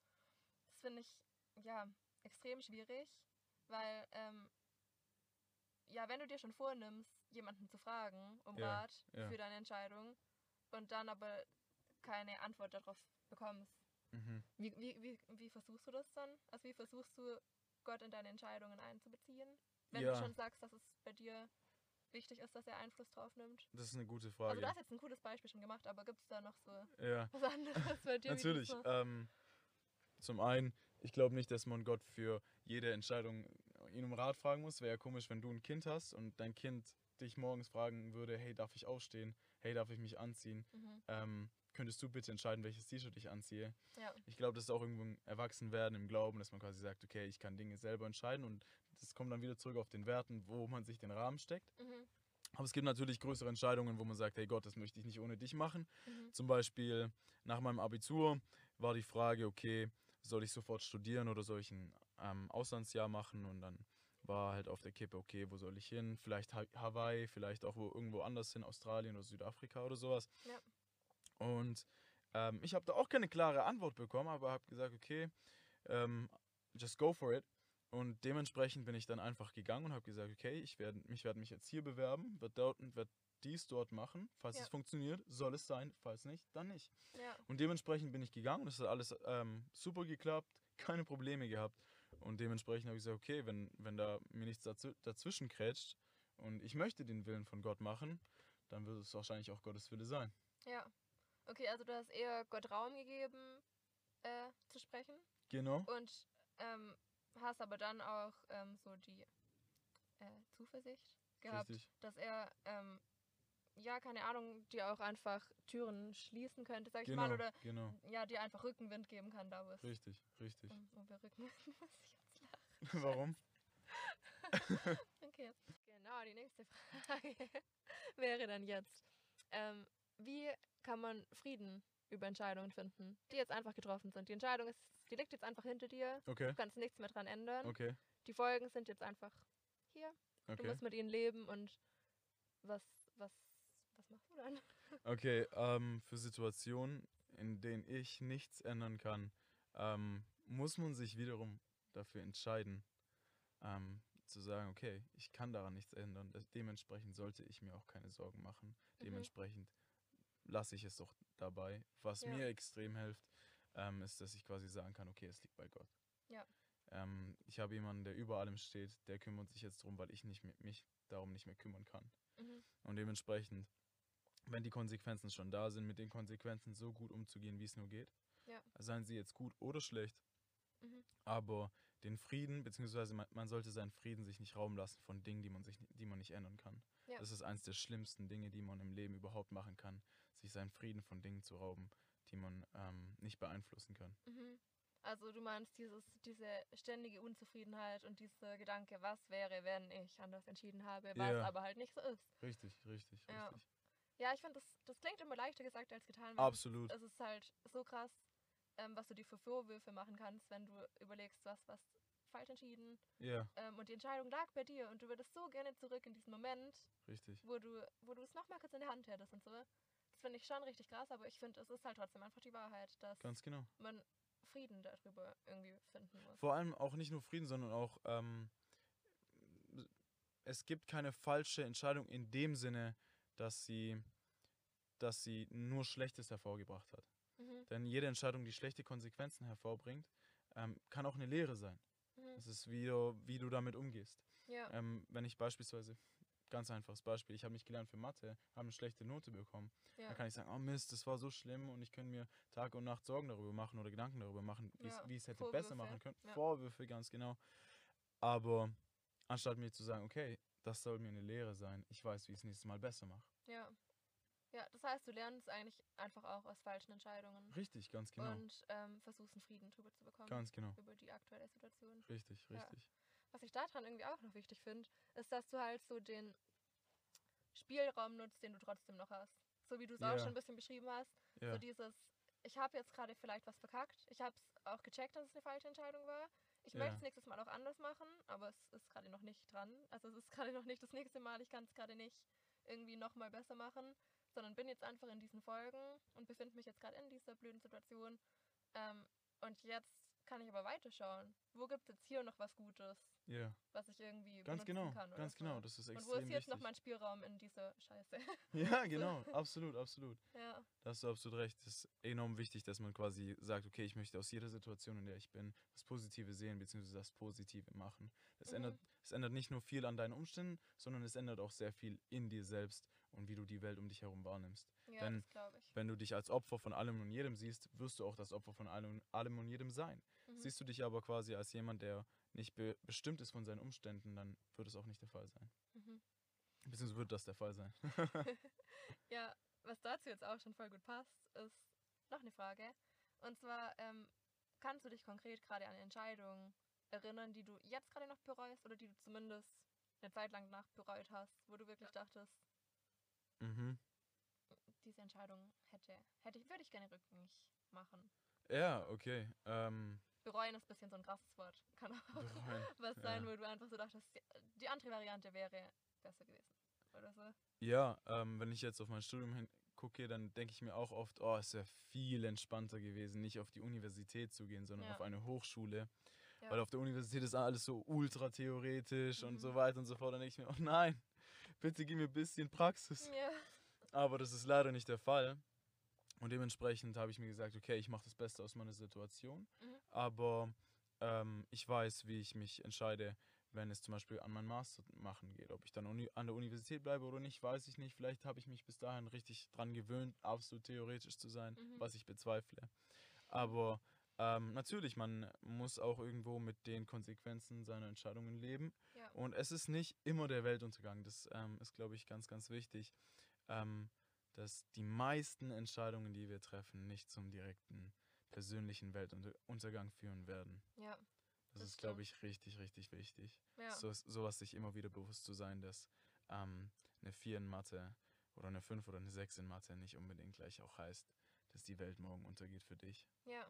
Das finde ich ja extrem schwierig, weil ähm, ja, wenn du dir schon vornimmst, jemanden zu fragen um Ja, Rat ja. für deine Entscheidung und dann aber keine Antwort darauf bekommst. Mhm. Wie, wie, wie, wie versuchst du das dann? Also wie versuchst du Gott in deine Entscheidungen einzubeziehen? Wenn Ja. du schon sagst, dass es bei dir wichtig ist, dass er Einfluss drauf nimmt. Das ist eine gute Also Frage. du hast jetzt ein cooles Beispiel schon gemacht, aber gibt es da noch so ja. was anderes bei dir? Natürlich. Ähm, zum einen, ich glaube nicht, dass man Gott für jede Entscheidung ihn um Rat fragen muss. Wäre ja komisch, wenn du ein Kind hast und dein Kind dich morgens fragen würde, hey, darf ich aufstehen? Hey, darf ich mich anziehen? Mhm. Ähm, könntest du bitte entscheiden, welches T-Shirt ich anziehe? Ja. Ich glaube, das ist auch irgendwo ein Erwachsenwerden im Glauben, dass man quasi sagt, okay, ich kann Dinge selber entscheiden und das kommt dann wieder zurück auf den Werten, wo man sich den Rahmen steckt. Mhm. Aber es gibt natürlich größere Entscheidungen, wo man sagt, hey Gott, das möchte ich nicht ohne dich machen. Mhm. Zum Beispiel nach meinem Abitur war die Frage, okay, soll ich sofort studieren oder soll ich ein ähm, Auslandsjahr machen? Und dann war halt auf der Kippe, okay, wo soll ich hin? Vielleicht Ha- Hawaii, vielleicht auch wo, irgendwo anders hin, Australien oder Südafrika oder sowas. Ja. Und ähm, ich habe da auch keine klare Antwort bekommen, aber habe gesagt, okay, ähm, just go for it. Und dementsprechend bin ich dann einfach gegangen und habe gesagt, okay, ich werde mich, werd mich jetzt hier bewerben, werde dort und werde dies dort machen. Falls Ja. es funktioniert, soll es sein. Falls nicht, dann nicht. Ja. Und dementsprechend bin ich gegangen und es hat alles ähm, super geklappt, keine Probleme gehabt. Und dementsprechend habe ich gesagt, okay, wenn, wenn da mir nichts dazu, dazwischen krätscht und ich möchte den Willen von Gott machen, dann wird es wahrscheinlich auch Gottes Wille sein. Ja. Okay, also du hast eher Gott Raum gegeben, äh, zu sprechen Genau. und ähm, hast aber dann auch ähm, so die äh, Zuversicht gehabt, Richtig. dass er, ähm, ja, keine Ahnung, dir auch einfach Türen schließen könnte, sag ich Genau. mal, oder genau. ja, dir einfach Rückenwind geben kann, da wo es Richtig, richtig. um, um wir Rückenwind muss ich jetzt lachen. Warum? Okay. Genau, die nächste Frage wäre dann jetzt, ähm, wie kann man Frieden über Entscheidungen finden, die jetzt einfach getroffen sind? Die Entscheidung ist, die liegt jetzt einfach hinter dir, Okay, du kannst nichts mehr dran ändern. okay, Die Folgen sind jetzt einfach hier, du okay. musst mit ihnen leben und was, was, was machst du dann? Okay, ähm, für Situationen, in denen ich nichts ändern kann, ähm, muss man sich wiederum dafür entscheiden, ähm, zu sagen, okay, ich kann daran nichts ändern. Das, dementsprechend sollte ich mir auch keine Sorgen machen. Mhm. Dementsprechend lasse ich es doch dabei. Was Ja. mir extrem hilft, ähm, ist, dass ich quasi sagen kann, okay, es liegt bei Gott. Ja. Ähm, ich habe jemanden, der über allem steht, der kümmert sich jetzt darum, weil ich nicht mehr, mich darum nicht mehr kümmern kann. Mhm. Und dementsprechend, wenn die Konsequenzen schon da sind, mit den Konsequenzen so gut umzugehen, wie es nur geht. Ja. Seien sie jetzt gut oder schlecht. Mhm. Aber den Frieden, beziehungsweise man, man sollte seinen Frieden sich nicht rauben lassen von Dingen, die man, sich, die man nicht ändern kann. Ja. Das ist eines der schlimmsten Dinge, die man im Leben überhaupt machen kann, sich seinen Frieden von Dingen zu rauben, die man ähm, nicht beeinflussen kann. Mhm. Also du meinst dieses, diese ständige Unzufriedenheit und dieser Gedanke, was wäre, wenn ich anders entschieden habe, was Ja. aber halt nicht so ist. Richtig, richtig, Ja. richtig. Ja, ich finde, das, das klingt immer leichter gesagt als getan. Absolut. Es ist halt so krass, ähm, was du dir für Vorwürfe machen kannst, wenn du überlegst, was, was falsch entschieden Ja, ähm, und die Entscheidung lag bei dir und du würdest so gerne zurück in diesen Moment, richtig. wo du, wo du es nochmal kurz in der Hand hättest und so. Das finde ich schon richtig krass, aber ich finde, es ist halt trotzdem einfach die Wahrheit, dass Ganz genau. man Frieden darüber irgendwie finden muss. Vor allem auch nicht nur Frieden, sondern auch, ähm, es gibt keine falsche Entscheidung in dem Sinne, dass sie, dass sie nur Schlechtes hervorgebracht hat. Mhm. Denn jede Entscheidung, die schlechte Konsequenzen hervorbringt, ähm, kann auch eine Lehre sein. Mhm. Es ist, wie du, wie du damit umgehst. Ja. Ähm, wenn ich beispielsweise, ganz einfaches Beispiel, ich habe nicht gelernt für Mathe, habe eine schlechte Note bekommen, ja. dann kann ich sagen, oh Mist, das war so schlimm und ich kann mir Tag und Nacht Sorgen darüber machen oder Gedanken darüber machen, wie Ja, es wie es hätte besser Vorwürfe, machen können. ja. Vorwürfe, ganz genau. Aber anstatt mir zu sagen, okay, das soll mir eine Lehre sein, ich weiß, wie ich es nächstes Mal besser mache. Ja. Ja, das heißt, du lernst eigentlich einfach auch aus falschen Entscheidungen Richtig, ganz genau. und ähm, versuchst einen Frieden drüber zu bekommen. Ganz genau. Über die aktuelle Situation. Richtig, Ja. Was ich daran irgendwie auch noch wichtig finde, ist, dass du halt so den Spielraum nutzt, den du trotzdem noch hast. So wie du es auch Ja. schon ein bisschen beschrieben hast. Ja, So dieses, ich habe jetzt gerade vielleicht was verkackt. Ich habe es auch gecheckt, dass es eine falsche Entscheidung war. Ich Ja. möchte es nächstes Mal auch anders machen, aber es ist gerade noch nicht dran. Also es ist gerade noch nicht das nächste Mal. Ich kann es gerade nicht irgendwie nochmal besser machen, sondern bin jetzt einfach in diesen Folgen und befinde mich jetzt gerade in dieser blöden Situation. Ähm, und jetzt kann ich aber weiterschauen. Wo gibt es jetzt hier noch was Gutes, Ja, was ich irgendwie ganz benutzen genau, kann? Oder ganz so? genau. Das ist Und wo extrem ist jetzt noch mein Spielraum in dieser Scheiße? Ja, genau, absolut, absolut. ja. Da hast du absolut recht. Es ist enorm wichtig, dass man quasi sagt, okay, ich möchte aus jeder Situation, in der ich bin, das Positive sehen, beziehungsweise das Positive machen. Es, Mhm. ändert, es ändert nicht nur viel an deinen Umständen, sondern es ändert auch sehr viel in dir selbst und wie du die Welt um dich herum wahrnimmst. Ja, Wenn- das glaube ich. Wenn du dich als Opfer von allem und jedem siehst, wirst du auch das Opfer von allem, allem und jedem sein. Mhm. Siehst du dich aber quasi als jemand, der nicht be bestimmt ist von seinen Umständen, dann wird es auch nicht der Fall sein. Mhm. Beziehungsweise wird das der Fall sein. Ja, was dazu jetzt auch schon voll gut passt, ist noch eine Frage. Und zwar, ähm, kannst du dich konkret gerade an Entscheidungen erinnern, die du jetzt gerade noch bereust oder die du zumindest eine Zeit lang nach bereut hast, wo du wirklich dachtest, mhm. diese Entscheidung hätte, hätte ich, würde ich gerne rückgängig machen. Ja, okay. Ähm, Bereuen ist ein bisschen so ein krasses Wort. Kann auch bereuen. was sein, ja. wo du einfach so dachtest, die, andere Variante wäre besser gewesen. Oder so. Ja, ähm, wenn ich jetzt auf mein Studium gucke, dann denke ich mir auch oft, oh, es wäre viel entspannter gewesen, nicht auf die Universität zu gehen, sondern Ja. auf eine Hochschule. Ja. Weil auf der Universität ist alles so ultra theoretisch und Mhm. so weiter und so fort. Dann denke ich mir, oh nein, bitte gib mir ein bisschen Praxis. Ja. Aber das ist leider nicht der Fall. Und dementsprechend habe ich mir gesagt, okay, ich mache das Beste aus meiner Situation. Mhm. Aber ähm, ich weiß, wie ich mich entscheide, wenn es zum Beispiel an meinen Master machen geht. Ob ich dann uni an der Universität bleibe oder nicht, weiß ich nicht. Vielleicht habe ich mich bis dahin richtig dran gewöhnt, absolut theoretisch zu sein, Mhm. was ich bezweifle. Aber ähm, natürlich, man muss auch irgendwo mit den Konsequenzen seiner Entscheidungen leben. Ja. Und es ist nicht immer der Weltuntergang. Das ähm, ist, glaube ich, ganz, ganz wichtig, ähm, dass die meisten Entscheidungen, die wir treffen, nicht zum direkten persönlichen Weltuntergang führen werden. Ja. Das, Das ist, glaube ich, richtig, richtig wichtig. Ja. So, sowas sich immer wieder bewusst zu sein, dass ähm, eine 4 in Mathe oder eine 5 oder eine 6 in Mathe nicht unbedingt gleich auch heißt, dass die Welt morgen untergeht für dich. Ja.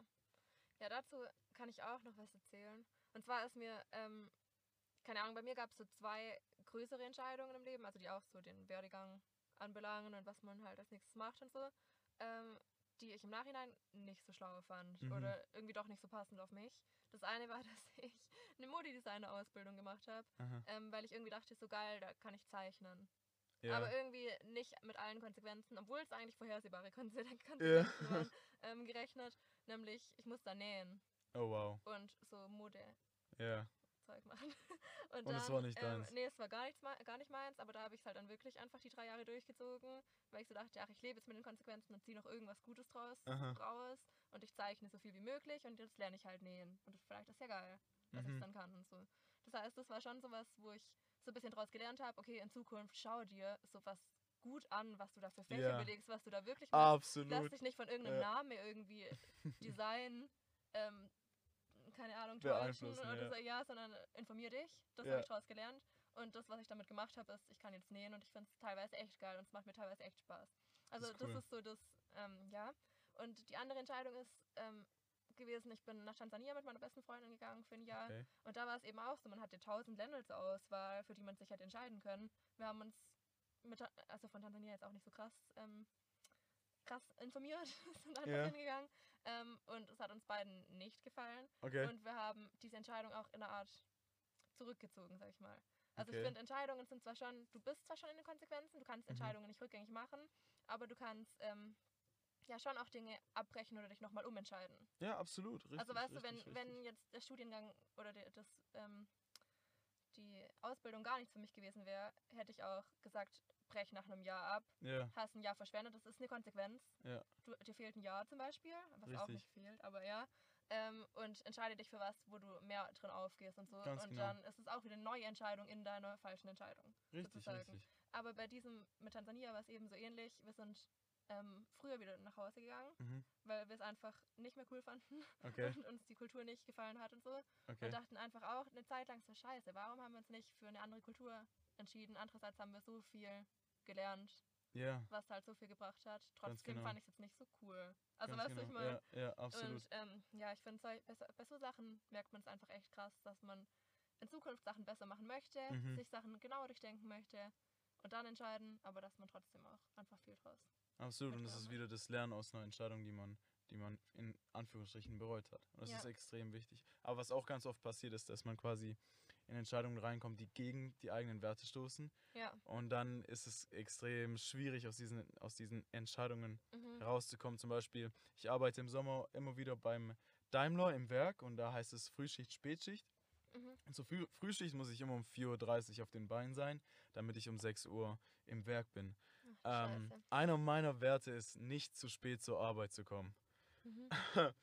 Ja, dazu kann ich auch noch was erzählen. Und zwar ist mir, ähm, keine Ahnung, bei mir gab es so zwei größere Entscheidungen im Leben, also die auch so den Werdegang anbelangen und was man halt als nächstes macht und so, ähm, die ich im Nachhinein nicht so schlau fand Mhm. oder irgendwie doch nicht so passend auf mich. Das eine war, dass ich eine Modedesigner-Ausbildung gemacht habe, ähm, weil ich irgendwie dachte, so geil, da kann ich zeichnen. Ja. Aber irgendwie nicht mit allen Konsequenzen, obwohl es eigentlich vorhersehbare Konse- Konsequenzen Ja. waren, ähm, gerechnet. Nämlich, ich muss da nähen oh wow. und so Modezeug Ja. machen. Und, Und es war nicht ähm, deins? Nee, es war gar, nichts, gar nicht meins, aber da habe ich es halt dann wirklich einfach die drei Jahre durchgezogen, weil ich so dachte, ach, ich lebe jetzt mit den Konsequenzen und ziehe noch irgendwas Gutes draus Aha. raus und ich zeichne so viel wie möglich und jetzt lerne ich halt nähen. Und vielleicht ist ja geil, dass ich Mhm. es dann kann und so. Das heißt, das war schon sowas, wo ich so ein bisschen draus gelernt habe, okay, in Zukunft schau dir sowas gut an, was du da für Fächer Ja. belegst, was du da wirklich machst. Lass Absolut. dich nicht von irgendeinem Ja. Namen irgendwie Design, ähm, keine Ahnung, täuschen oder ja. so, ja, sondern informier dich. Das Ja. habe ich daraus gelernt. Und das, was ich damit gemacht habe, ist, ich kann jetzt nähen und ich finde es teilweise echt geil und es macht mir teilweise echt Spaß. Also ist das cool. ist so das, ähm, ja. Und die andere Entscheidung ist ähm, gewesen, ich bin nach Tansania mit meiner besten Freundin gegangen für ein Jahr. Okay. Und da war es eben auch so, man hatte tausend Länder zur Auswahl, für die man sich hätte entscheiden können. Wir haben uns mit, also von Tansania jetzt auch nicht so krass, ähm, krass informiert, sind einfach Ja. hingegangen. Ähm, und es hat uns beiden nicht gefallen. Okay. Und wir haben diese Entscheidung auch in einer Art zurückgezogen, sag ich mal. Also ich Okay. finde, Entscheidungen sind zwar schon, du bist zwar schon in den Konsequenzen, du kannst Mhm. Entscheidungen nicht rückgängig machen, aber du kannst ähm, ja schon auch Dinge abbrechen oder dich nochmal umentscheiden. Ja, absolut. Richtig, also weißt du, wenn, richtig, wenn richtig. jetzt der Studiengang oder der, das, ähm, die Ausbildung gar nichts für mich gewesen wäre, hätte ich auch gesagt, brech nach einem Jahr ab, Ja, hast ein Jahr verschwendet, das ist eine Konsequenz. Ja. Du, dir fehlt ein Jahr zum Beispiel, was auch Richtig. nicht fehlt, aber ja. Ähm, und entscheide dich für was, wo du mehr drin aufgehst und so. Ganz und genau. dann ist es auch wieder eine neue Entscheidung in deiner falschen Entscheidung. richtig, sozusagen. richtig. Aber bei diesem mit Tansania war es eben so ähnlich. Wir sind ähm, früher wieder nach Hause gegangen, Mhm. weil wir es einfach nicht mehr cool fanden Okay, und uns die Kultur nicht gefallen hat und so. okay. Und dachten einfach auch eine Zeit lang so scheiße, warum haben wir uns nicht für eine andere Kultur entschieden? Andererseits haben wir so viel gelernt, Ja, was halt so viel gebracht hat. Trotzdem genau. fand ich es jetzt nicht so cool. Also ganz weißt du, ich genau. meine. Ja, ja, absolut. Und ähm, ja, ich finde, bei, so- bei so Sachen merkt man es einfach echt krass, dass man in Zukunft Sachen besser machen möchte, Mhm. sich Sachen genauer durchdenken möchte und dann entscheiden, aber dass man trotzdem auch einfach viel draus. Absolut, und das ist wieder das Lernen aus einer Entscheidung, die man die man in Anführungsstrichen bereut hat. Und das Ja. ist extrem wichtig. Aber was auch ganz oft passiert ist, dass man quasi in Entscheidungen reinkommt, die gegen die eigenen Werte stoßen. Ja. Und dann ist es extrem schwierig, aus diesen, aus diesen Entscheidungen Mhm. rauszukommen. Zum Beispiel, ich arbeite im Sommer immer wieder beim Daimler im Werk und da heißt es Frühschicht, Spätschicht. Mhm. Zur Früh Frühschicht muss ich immer um 4.30 Uhr auf den Beinen sein, damit ich um 6 Uhr im Werk bin. Ach, Ähm, einer meiner Werte ist, nicht zu spät zur Arbeit zu kommen. Mhm.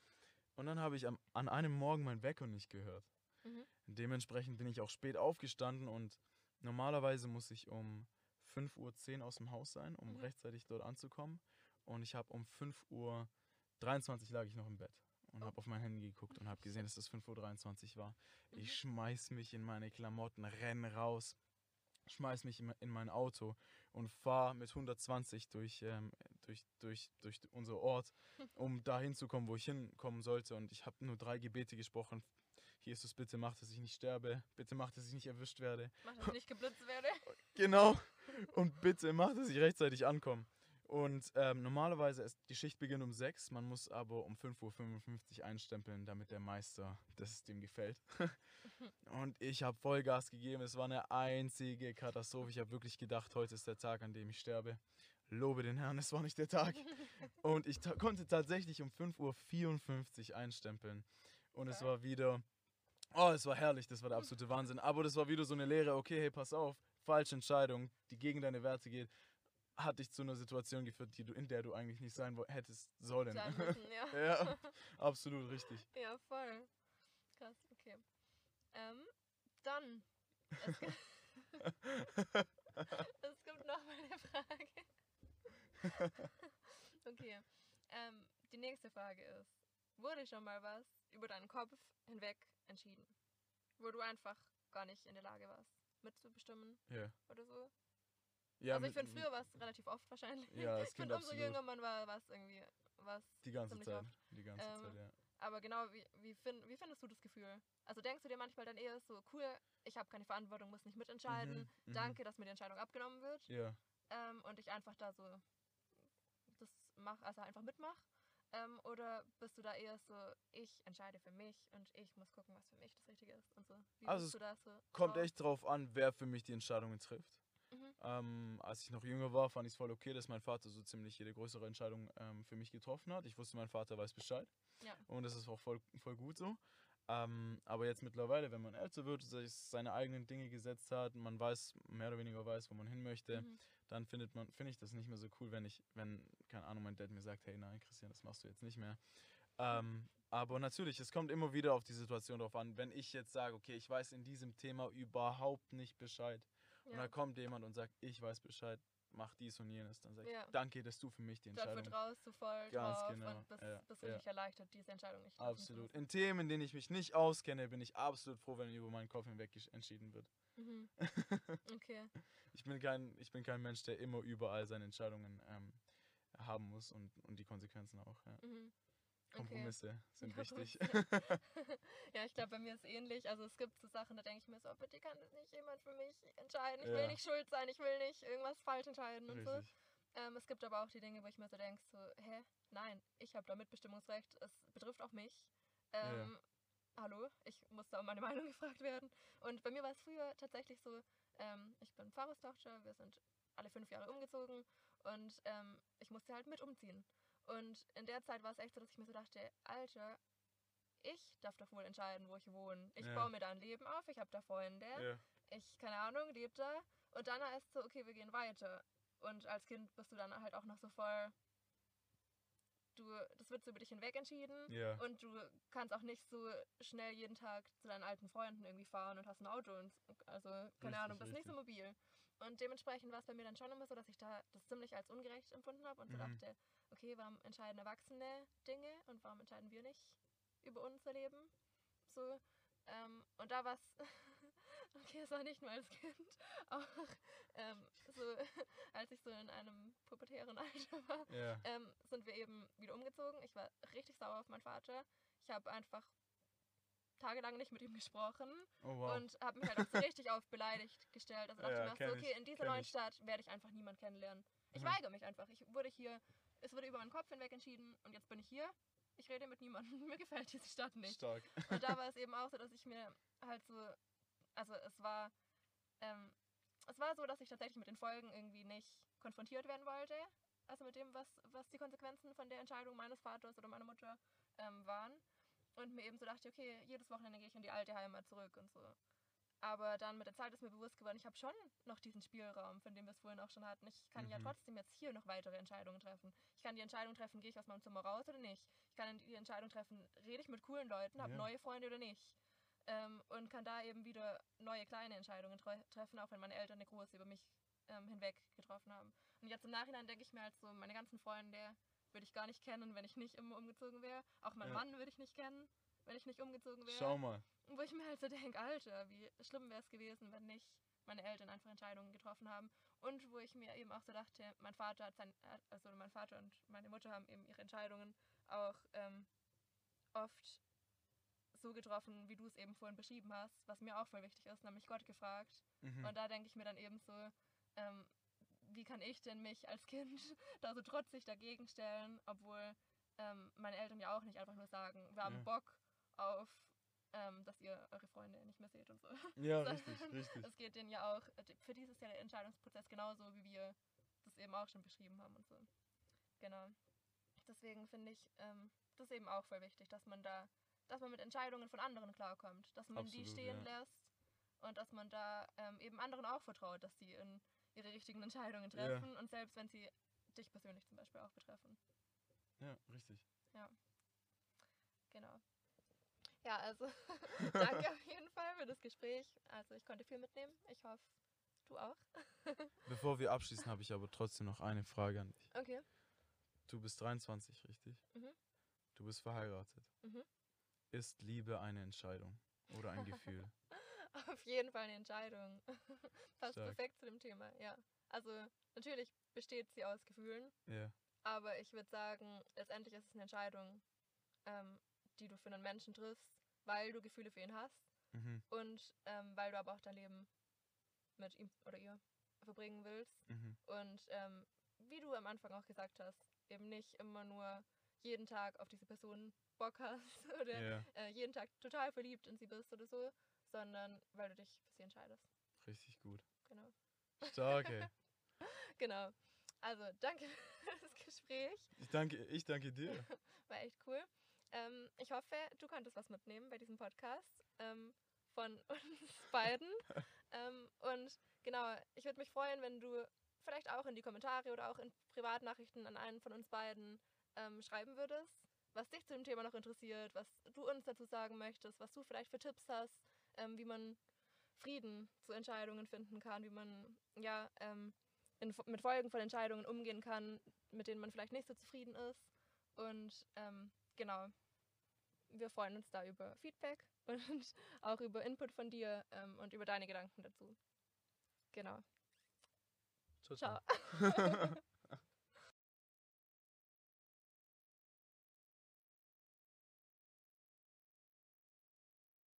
Und dann habe ich am, an einem Morgen mein Wecker nicht gehört. Mhm. Dementsprechend bin ich auch spät aufgestanden und normalerweise muss ich um 5.10 Uhr aus dem Haus sein, um Mhm. rechtzeitig dort anzukommen. Und ich habe um 5.23 Uhr lag ich noch im Bett und habe auf mein Handy geguckt und habe gesehen, dass es 5.23 Uhr war. Mhm. Ich schmeiß mich in meine Klamotten, renn raus, schmeiß mich in in mein Auto und fahre mit 120 durch, ähm, durch, durch, durch unser Ort, um da hinzukommen, wo ich hinkommen sollte. Und ich habe nur drei Gebete gesprochen. Jesus, bitte mach, dass ich nicht sterbe. Bitte mach, dass ich nicht erwischt werde. Mach, dass ich nicht geblitzt werde. Genau. Und bitte mach, dass ich rechtzeitig ankomme. Und ähm, normalerweise ist die Schicht beginnt um 6, man muss aber um 5.55 Uhr einstempeln, damit der Meister das dem gefällt. Und ich habe Vollgas gegeben. Es war eine einzige Katastrophe. Ich habe wirklich gedacht, heute ist der Tag, an dem ich sterbe. Lobe den Herrn, es war nicht der Tag. Und ich ta konnte tatsächlich um 5.54 Uhr einstempeln. Und es Okay. war wieder, oh, es war herrlich, das war der absolute Wahnsinn. Aber das war wieder so eine Lehre, okay, hey, pass auf, falsche Entscheidung, die gegen deine Werte geht, hat dich zu einer Situation geführt, die du, in der du eigentlich nicht sein hättest sollen. Sein müssen, ja. ja, absolut richtig. Ja, voll. Krass, okay. Ähm, dann. Es gibt, es gibt noch mal eine Frage. okay. Ähm, die nächste Frage ist: Wurde schon mal was über deinen Kopf hinweg entschieden? Wo du einfach gar nicht in der Lage warst, mitzubestimmen Ja. oder so? Ja also, ich finde, früher war es relativ oft wahrscheinlich. Ja, es finde, umso jünger man war, war es irgendwie was Die ganze Zeit. oft. Die ganze Ähm, Zeit, ja. Aber genau, wie, wie, find, wie findest du das Gefühl? Also denkst du dir manchmal dann eher so, cool, ich habe keine Verantwortung, muss nicht mitentscheiden, Mhm, mhm. danke, dass mir die Entscheidung abgenommen wird Ja. ähm, und ich einfach da so das mach, also einfach mitmach? Ähm, oder bist du da eher so, ich entscheide für mich und ich muss gucken, was für mich das Richtige ist und so? Wie Also bist du da so? Kommt drauf? echt drauf an, wer für mich die Entscheidungen trifft. Ähm, als ich noch jünger war, fand ich es voll okay, dass mein Vater so ziemlich jede größere Entscheidung ähm, für mich getroffen hat. Ich wusste, mein Vater weiß Bescheid. Ja. Und das ist auch voll, voll gut so. Ähm, aber jetzt mittlerweile, wenn man älter wird, sich seine eigenen Dinge gesetzt hat, man weiß, mehr oder weniger weiß, wo man hin möchte, Mhm. dann findet man, finde ich das nicht mehr so cool, wenn ich, wenn, keine Ahnung, mein Dad mir sagt, hey nein, Christian, das machst du jetzt nicht mehr. Ähm, aber natürlich, es kommt immer wieder auf die Situation drauf an. Wenn ich jetzt sage, okay, ich weiß in diesem Thema überhaupt nicht Bescheid, und Ja. da kommt jemand und sagt, ich weiß Bescheid, mach dies und jenes, dann sage ich, Ja. danke, dass du für mich die Entscheidung vertraust du voll Ganz drauf genau, und bist, ja, bist ja. richtig erleichtert, diese Entscheidung nicht Absolut. In Themen, in denen ich mich nicht auskenne, bin ich absolut froh, wenn über meinen Kopf hinweg entschieden wird. Mhm. Okay. Ich bin kein, ich bin kein Mensch, der immer überall seine Entscheidungen ähm, haben muss und, und die Konsequenzen auch. Ja. Mhm. Okay. Kompromisse sind wichtig. Kompromisse. ja, ich glaube, bei mir ist es ähnlich. Also es gibt so Sachen, da denke ich mir so, bitte kann das nicht jemand für mich entscheiden. Ich will Ja. nicht schuld sein, ich will nicht irgendwas falsch entscheiden und so. Richtig. Ähm, es gibt aber auch die Dinge, wo ich mir so denke, so, hä, nein, ich habe da Mitbestimmungsrecht, es betrifft auch mich. Ähm, Hallo, ich muss da um meine Meinung gefragt werden. Und bei mir war es früher tatsächlich so, ähm, ich bin Pfarrerstochter, wir sind alle fünf Jahre umgezogen und ähm, ich musste halt mit umziehen. Und in der Zeit war es echt so, dass ich mir so dachte, Alter, ich darf doch wohl entscheiden, wo ich wohne. Ich Ja. baue mir da ein Leben auf, ich habe da Freunde, Ja. ich, keine Ahnung, lebe da. Und dann heißt es so, okay, wir gehen weiter. Und als Kind bist du dann halt auch noch so voll, du, das wird so über dich hinweg entschieden. Ja. Und du kannst auch nicht so schnell jeden Tag zu deinen alten Freunden irgendwie fahren und hast ein Auto und also keine Richtig, Ahnung, bist nicht so richtig. mobil. Und dementsprechend war es bei mir dann schon immer so, dass ich da das ziemlich als ungerecht empfunden habe und so Mhm. dachte, okay, warum entscheiden Erwachsene Dinge und warum entscheiden wir nicht über unser Leben? So. Ähm, und da war es, okay, es war nicht nur als Kind, auch ähm, so, als ich so in einem pubertären Alter war, Ja. ähm, sind wir eben wieder umgezogen. Ich war richtig sauer auf meinen Vater. Ich habe einfach tagelang nicht mit ihm gesprochen Oh wow. und habe mich halt auch so richtig auf beleidigt gestellt. Also dachte Ja, ich mir so, okay, ich, in dieser neuen ich. Stadt werde ich einfach niemand kennenlernen. Ich Mhm. weigere mich einfach. Ich wurde hier, es wurde über meinen Kopf hinweg entschieden und jetzt bin ich hier ich rede mit niemandem, mir gefällt diese Stadt nicht. Stark. Und da war es eben auch so, dass ich mir halt so, also es war, ähm, es war so, dass ich tatsächlich mit den Folgen irgendwie nicht konfrontiert werden wollte. Also mit dem, was, was die Konsequenzen von der Entscheidung meines Vaters oder meiner Mutter ähm, waren. Und mir eben so dachte, okay, jedes Wochenende gehe ich in die alte Heimat zurück und so. Aber dann mit der Zeit ist mir bewusst geworden, ich habe schon noch diesen Spielraum, von dem wir es vorhin auch schon hatten. Ich kann ja Mhm. trotzdem jetzt hier noch weitere Entscheidungen treffen. Ich kann die Entscheidung treffen, gehe ich aus meinem Zimmer raus oder nicht. Ich kann die Entscheidung treffen, rede ich mit coolen Leuten, habe Ja. neue Freunde oder nicht. Ähm, und kann da eben wieder neue kleine Entscheidungen tre treffen, auch wenn meine Eltern eine große über mich ähm, hinweg getroffen haben. Und jetzt im Nachhinein denke ich mir halt so, meine ganzen Freunde würde ich gar nicht kennen, wenn ich nicht immer umgezogen wäre. Auch meinen Ja. Mann würde ich nicht kennen, wenn ich nicht umgezogen wäre. Schau mal. Wo ich mir halt so denke, Alter, wie schlimm wäre es gewesen, wenn nicht meine Eltern einfach Entscheidungen getroffen haben. Und wo ich mir eben auch so dachte, mein Vater hat sein, also mein Vater und meine Mutter haben eben ihre Entscheidungen auch ähm, oft so getroffen, wie du es eben vorhin beschrieben hast, was mir auch voll wichtig ist, nämlich Gott gefragt. Mhm. Und da denke ich mir dann eben so, ähm, wie kann ich denn mich als Kind da so trotzig dagegen stellen, obwohl ähm, meine Eltern ja auch nicht einfach nur sagen, wir haben Ja. Bock auf, ähm, dass ihr eure Freunde nicht mehr seht und so. Ja, richtig, richtig. Es geht denen ja auch, äh, für die ist ja der Entscheidungsprozess genauso, wie wir das eben auch schon beschrieben haben und so. Genau. Deswegen finde ich ähm, das eben auch voll wichtig, dass man da, dass man mit Entscheidungen von anderen klarkommt, dass man die Absolut, stehen ja. lässt und dass man da ähm, eben anderen auch vertraut, dass sie in ihre richtigen Entscheidungen Ja. treffen und selbst wenn sie dich persönlich zum Beispiel auch betreffen. Ja, richtig. Genau. Ja, also danke auf jeden Fall für das Gespräch. Also ich konnte viel mitnehmen. Ich hoffe, du auch. Bevor wir abschließen, habe ich aber trotzdem noch eine Frage an dich. Okay. Du bist 23, richtig? Mhm. Du bist verheiratet. Mhm. Ist Liebe eine Entscheidung oder ein Gefühl? Auf jeden Fall eine Entscheidung. Passt Stark. perfekt zu dem Thema, ja. Also natürlich besteht sie aus Gefühlen, ja. aber ich würde sagen, letztendlich ist es eine Entscheidung, ähm, die du für einen Menschen triffst, weil du Gefühle für ihn hast Mhm. und ähm, weil du aber auch dein Leben mit ihm oder ihr verbringen willst. Mhm. Und ähm, wie du am Anfang auch gesagt hast, eben nicht immer nur jeden Tag auf diese Person Bock hast oder Ja, äh, jeden Tag total verliebt in sie bist oder so, sondern weil du dich für sie entscheidest. richtig gut. Genau. Stark, ey. Genau. Also danke für das Gespräch. Ich danke, ich danke dir. War echt cool. Ähm, ich hoffe, du konntest was mitnehmen bei diesem Podcast ähm, von uns beiden. ähm, und genau, ich würde mich freuen, wenn du vielleicht auch in die Kommentare oder auch in Privatnachrichten an einen von uns beiden ähm, schreiben würdest, was dich zu dem Thema noch interessiert, was du uns dazu sagen möchtest, was du vielleicht für Tipps hast, ähm, wie man Frieden zu Entscheidungen finden kann, wie man ja ähm, in, mit Folgen von Entscheidungen umgehen kann, mit denen man vielleicht nicht so zufrieden ist. Und ähm, genau, wir freuen uns da über Feedback und auch über Input von dir ähm, und über deine Gedanken dazu. Genau. Ciao, ciao. Ciao.